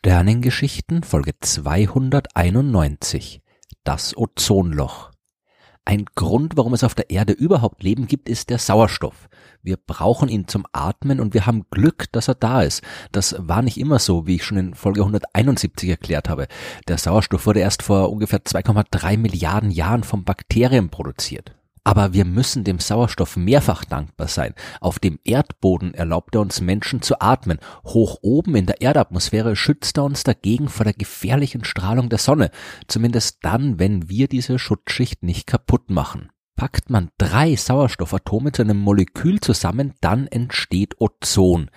Sternengeschichten Folge 291 Das Ozonloch Ein Grund, warum es auf der Erde überhaupt Leben gibt, ist der Sauerstoff. Wir brauchen ihn zum Atmen und wir haben Glück, dass er da ist. Das war nicht immer so, wie ich schon in Folge 171 erklärt habe. Der Sauerstoff wurde erst vor ungefähr 2,3 Milliarden Jahren vom Bakterien produziert. Aber wir müssen dem Sauerstoff mehrfach dankbar sein. Auf dem Erdboden erlaubt er uns Menschen zu atmen. Hoch oben in der Erdatmosphäre schützt er uns dagegen vor der gefährlichen Strahlung der Sonne. Zumindest dann, wenn wir diese Schutzschicht nicht kaputt machen. Packt man drei Sauerstoffatome zu einem Molekül zusammen, dann entsteht Ozon.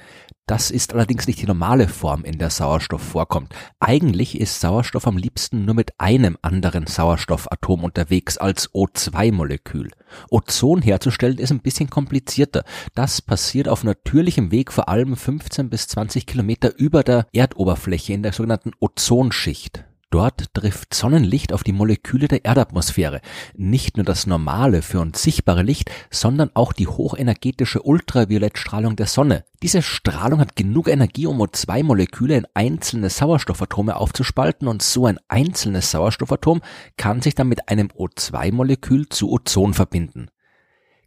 Das ist allerdings nicht die normale Form, in der Sauerstoff vorkommt. Eigentlich ist Sauerstoff am liebsten nur mit einem anderen Sauerstoffatom unterwegs als O2-Molekül. Ozon herzustellen ist ein bisschen komplizierter. Das passiert auf natürlichem Weg vor allem 15 bis 20 Kilometer über der Erdoberfläche in der sogenannten Ozonschicht. Dort trifft Sonnenlicht auf die Moleküle der Erdatmosphäre. Nicht nur das normale, für uns sichtbare Licht, sondern auch die hochenergetische Ultraviolettstrahlung der Sonne. Diese Strahlung hat genug Energie, um O2-Moleküle in einzelne Sauerstoffatome aufzuspalten und so ein einzelnes Sauerstoffatom kann sich dann mit einem O2-Molekül zu Ozon verbinden.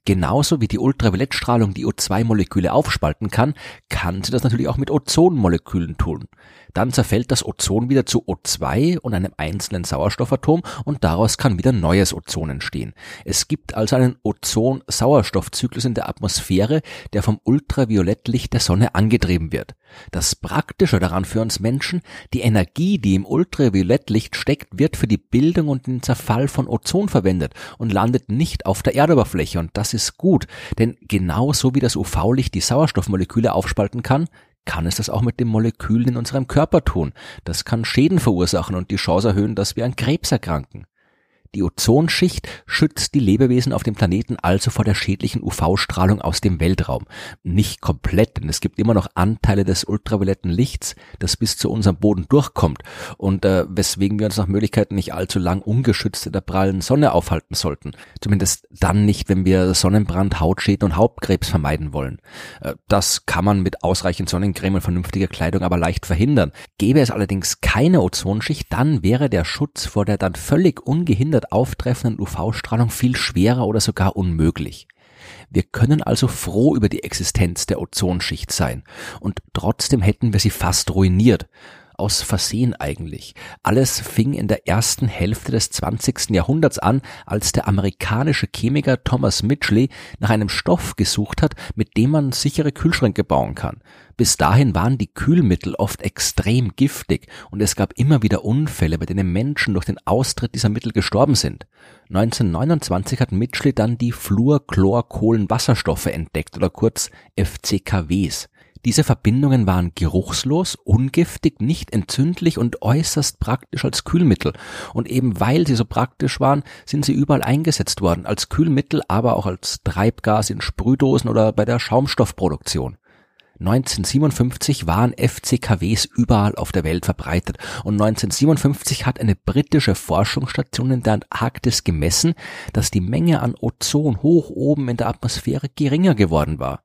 Genauso wie die Ultraviolettstrahlung die O2-Moleküle aufspalten kann, kann sie das natürlich auch mit Ozonmolekülen tun. Dann zerfällt das Ozon wieder zu O2 und einem einzelnen Sauerstoffatom und daraus kann wieder neues Ozon entstehen. Es gibt also einen Ozon-Sauerstoffzyklus in der Atmosphäre, der vom Ultraviolettlicht der Sonne angetrieben wird. Das Praktische daran für uns Menschen, die Energie, die im Ultraviolettlicht steckt, wird für die Bildung und den Zerfall von Ozon verwendet und landet nicht auf der Erdoberfläche und das ist gut, denn genauso wie das UV-Licht die Sauerstoffmoleküle aufspalten kann, kann es das auch mit den Molekülen in unserem Körper tun. Das kann Schäden verursachen und die Chance erhöhen, dass wir an Krebs erkranken. Die Ozonschicht schützt die Lebewesen auf dem Planeten also vor der schädlichen UV-Strahlung aus dem Weltraum. Nicht komplett, denn es gibt immer noch Anteile des ultravioletten Lichts, das bis zu unserem Boden durchkommt und äh, weswegen wir uns nach Möglichkeiten nicht allzu lang ungeschützt in der prallen Sonne aufhalten sollten. Zumindest dann nicht, wenn wir Sonnenbrand, Hautschäden und Hauptkrebs vermeiden wollen. Äh, das kann man mit ausreichend Sonnencreme und vernünftiger Kleidung aber leicht verhindern. Gäbe es allerdings keine Ozonschicht, dann wäre der Schutz vor der dann völlig ungehindert mit auftreffenden UV-Strahlung viel schwerer oder sogar unmöglich. Wir können also froh über die Existenz der Ozonschicht sein, und trotzdem hätten wir sie fast ruiniert aus Versehen eigentlich. Alles fing in der ersten Hälfte des 20. Jahrhunderts an, als der amerikanische Chemiker Thomas Mitchley nach einem Stoff gesucht hat, mit dem man sichere Kühlschränke bauen kann. Bis dahin waren die Kühlmittel oft extrem giftig und es gab immer wieder Unfälle, bei denen Menschen durch den Austritt dieser Mittel gestorben sind. 1929 hat Mitchley dann die Fluorchlorkohlenwasserstoffe entdeckt oder kurz FCKWs. Diese Verbindungen waren geruchslos, ungiftig, nicht entzündlich und äußerst praktisch als Kühlmittel. Und eben weil sie so praktisch waren, sind sie überall eingesetzt worden, als Kühlmittel, aber auch als Treibgas in Sprühdosen oder bei der Schaumstoffproduktion. 1957 waren FCKWs überall auf der Welt verbreitet und 1957 hat eine britische Forschungsstation in der Antarktis gemessen, dass die Menge an Ozon hoch oben in der Atmosphäre geringer geworden war.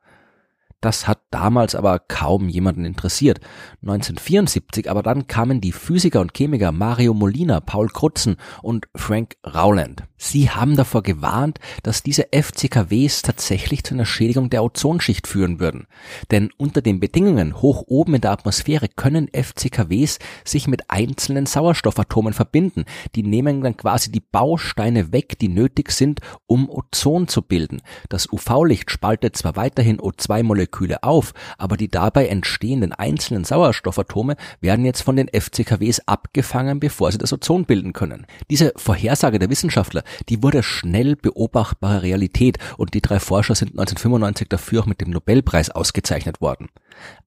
Das hat damals aber kaum jemanden interessiert. 1974 aber dann kamen die Physiker und Chemiker Mario Molina, Paul Krutzen und Frank Rowland. Sie haben davor gewarnt, dass diese FCKWs tatsächlich zu einer Schädigung der Ozonschicht führen würden. Denn unter den Bedingungen hoch oben in der Atmosphäre können FCKWs sich mit einzelnen Sauerstoffatomen verbinden. Die nehmen dann quasi die Bausteine weg, die nötig sind, um Ozon zu bilden. Das UV-Licht spaltet zwar weiterhin O2-Moleküle Moleküle auf, aber die dabei entstehenden einzelnen Sauerstoffatome werden jetzt von den FCKWs abgefangen, bevor sie das Ozon bilden können. Diese Vorhersage der Wissenschaftler, die wurde schnell beobachtbare Realität und die drei Forscher sind 1995 dafür auch mit dem Nobelpreis ausgezeichnet worden.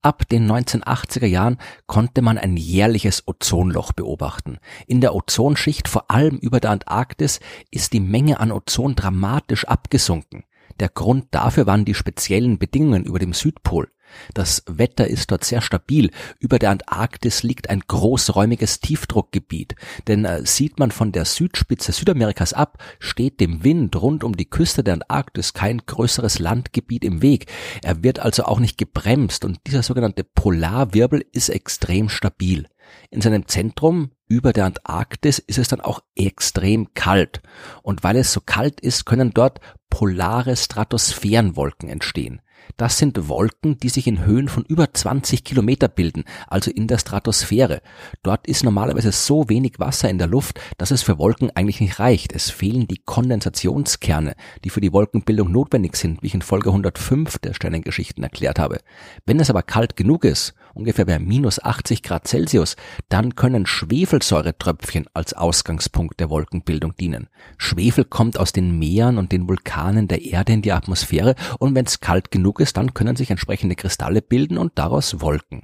Ab den 1980er Jahren konnte man ein jährliches Ozonloch beobachten. In der Ozonschicht, vor allem über der Antarktis, ist die Menge an Ozon dramatisch abgesunken. Der Grund dafür waren die speziellen Bedingungen über dem Südpol. Das Wetter ist dort sehr stabil. Über der Antarktis liegt ein großräumiges Tiefdruckgebiet. Denn äh, sieht man von der Südspitze Südamerikas ab, steht dem Wind rund um die Küste der Antarktis kein größeres Landgebiet im Weg. Er wird also auch nicht gebremst und dieser sogenannte Polarwirbel ist extrem stabil. In seinem Zentrum über der Antarktis ist es dann auch extrem kalt. Und weil es so kalt ist, können dort polare Stratosphärenwolken entstehen. Das sind Wolken, die sich in Höhen von über 20 Kilometer bilden, also in der Stratosphäre. Dort ist normalerweise so wenig Wasser in der Luft, dass es für Wolken eigentlich nicht reicht. Es fehlen die Kondensationskerne, die für die Wolkenbildung notwendig sind, wie ich in Folge 105 der Sternengeschichten erklärt habe. Wenn es aber kalt genug ist, ungefähr bei minus 80 Grad Celsius, dann können Schwefelsäuretröpfchen als Ausgangspunkt der Wolkenbildung dienen. Schwefel kommt aus den Meeren und den Vulkanen der Erde in die Atmosphäre und wenn es kalt genug ist, dann können sich entsprechende Kristalle bilden und daraus Wolken.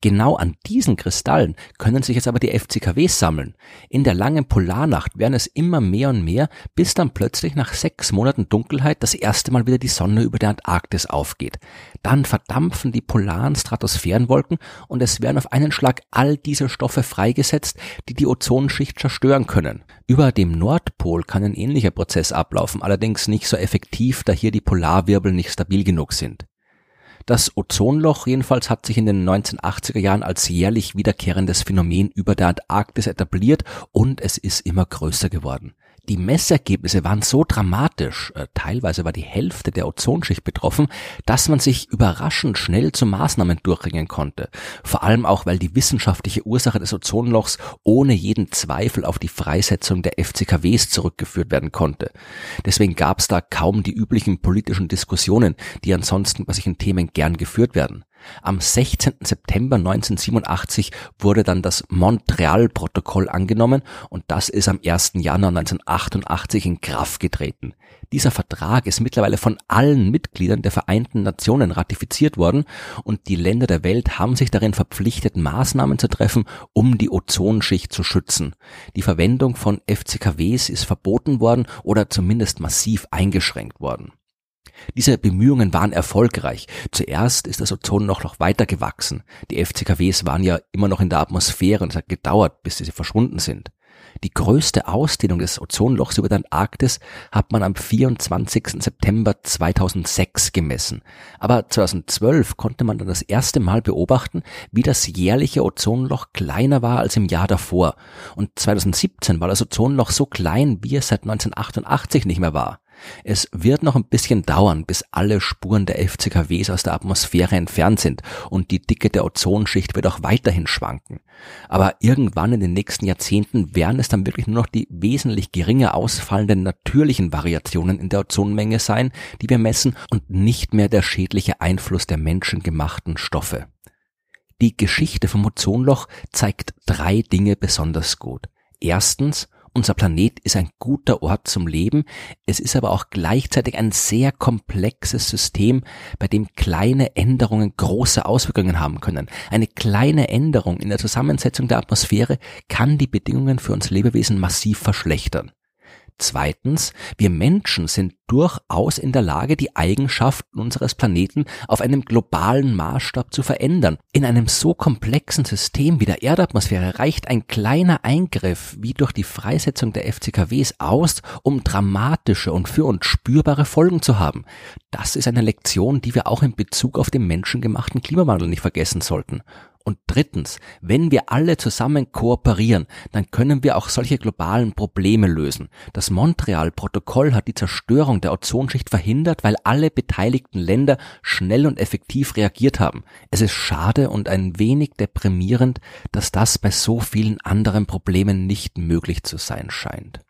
Genau an diesen Kristallen können sich jetzt aber die FCKWs sammeln. In der langen Polarnacht werden es immer mehr und mehr, bis dann plötzlich nach sechs Monaten Dunkelheit das erste Mal wieder die Sonne über der Antarktis aufgeht. Dann verdampfen die polaren Stratosphärenwolken und es werden auf einen Schlag all diese Stoffe freigesetzt, die die Ozonschicht zerstören können. Über dem Nordpol kann ein ähnlicher Prozess ablaufen, allerdings nicht so effektiv, da hier die Polarwirbel nicht stabil genug sind. Das Ozonloch jedenfalls hat sich in den 1980er Jahren als jährlich wiederkehrendes Phänomen über der Antarktis etabliert und es ist immer größer geworden. Die Messergebnisse waren so dramatisch, äh, teilweise war die Hälfte der Ozonschicht betroffen, dass man sich überraschend schnell zu Maßnahmen durchringen konnte. Vor allem auch, weil die wissenschaftliche Ursache des Ozonlochs ohne jeden Zweifel auf die Freisetzung der FCKWs zurückgeführt werden konnte. Deswegen gab es da kaum die üblichen politischen Diskussionen, die ansonsten bei solchen Themen gern geführt werden. Am 16. September 1987 wurde dann das Montreal-Protokoll angenommen und das ist am 1. Januar 1988 in Kraft getreten. Dieser Vertrag ist mittlerweile von allen Mitgliedern der Vereinten Nationen ratifiziert worden und die Länder der Welt haben sich darin verpflichtet, Maßnahmen zu treffen, um die Ozonschicht zu schützen. Die Verwendung von FCKWs ist verboten worden oder zumindest massiv eingeschränkt worden. Diese Bemühungen waren erfolgreich. Zuerst ist das Ozon noch, noch weiter gewachsen. Die FCKWs waren ja immer noch in der Atmosphäre und es hat gedauert, bis sie verschwunden sind. Die größte Ausdehnung des Ozonlochs über der Antarktis hat man am 24. September 2006 gemessen. Aber 2012 konnte man dann das erste Mal beobachten, wie das jährliche Ozonloch kleiner war als im Jahr davor. Und 2017 war das Ozonloch so klein, wie es seit 1988 nicht mehr war. Es wird noch ein bisschen dauern, bis alle Spuren der FCKWs aus der Atmosphäre entfernt sind und die Dicke der Ozonschicht wird auch weiterhin schwanken. Aber irgendwann in den nächsten Jahrzehnten werden es dann wirklich nur noch die wesentlich geringer ausfallenden natürlichen Variationen in der Ozonmenge sein, die wir messen und nicht mehr der schädliche Einfluss der menschengemachten Stoffe. Die Geschichte vom Ozonloch zeigt drei Dinge besonders gut. Erstens, unser Planet ist ein guter Ort zum Leben, es ist aber auch gleichzeitig ein sehr komplexes System, bei dem kleine Änderungen große Auswirkungen haben können. Eine kleine Änderung in der Zusammensetzung der Atmosphäre kann die Bedingungen für uns Lebewesen massiv verschlechtern. Zweitens, wir Menschen sind durchaus in der Lage, die Eigenschaften unseres Planeten auf einem globalen Maßstab zu verändern. In einem so komplexen System wie der Erdatmosphäre reicht ein kleiner Eingriff wie durch die Freisetzung der FCKWs aus, um dramatische und für uns spürbare Folgen zu haben. Das ist eine Lektion, die wir auch in Bezug auf den menschengemachten Klimawandel nicht vergessen sollten. Und drittens, wenn wir alle zusammen kooperieren, dann können wir auch solche globalen Probleme lösen. Das Montreal-Protokoll hat die Zerstörung der Ozonschicht verhindert, weil alle beteiligten Länder schnell und effektiv reagiert haben. Es ist schade und ein wenig deprimierend, dass das bei so vielen anderen Problemen nicht möglich zu sein scheint.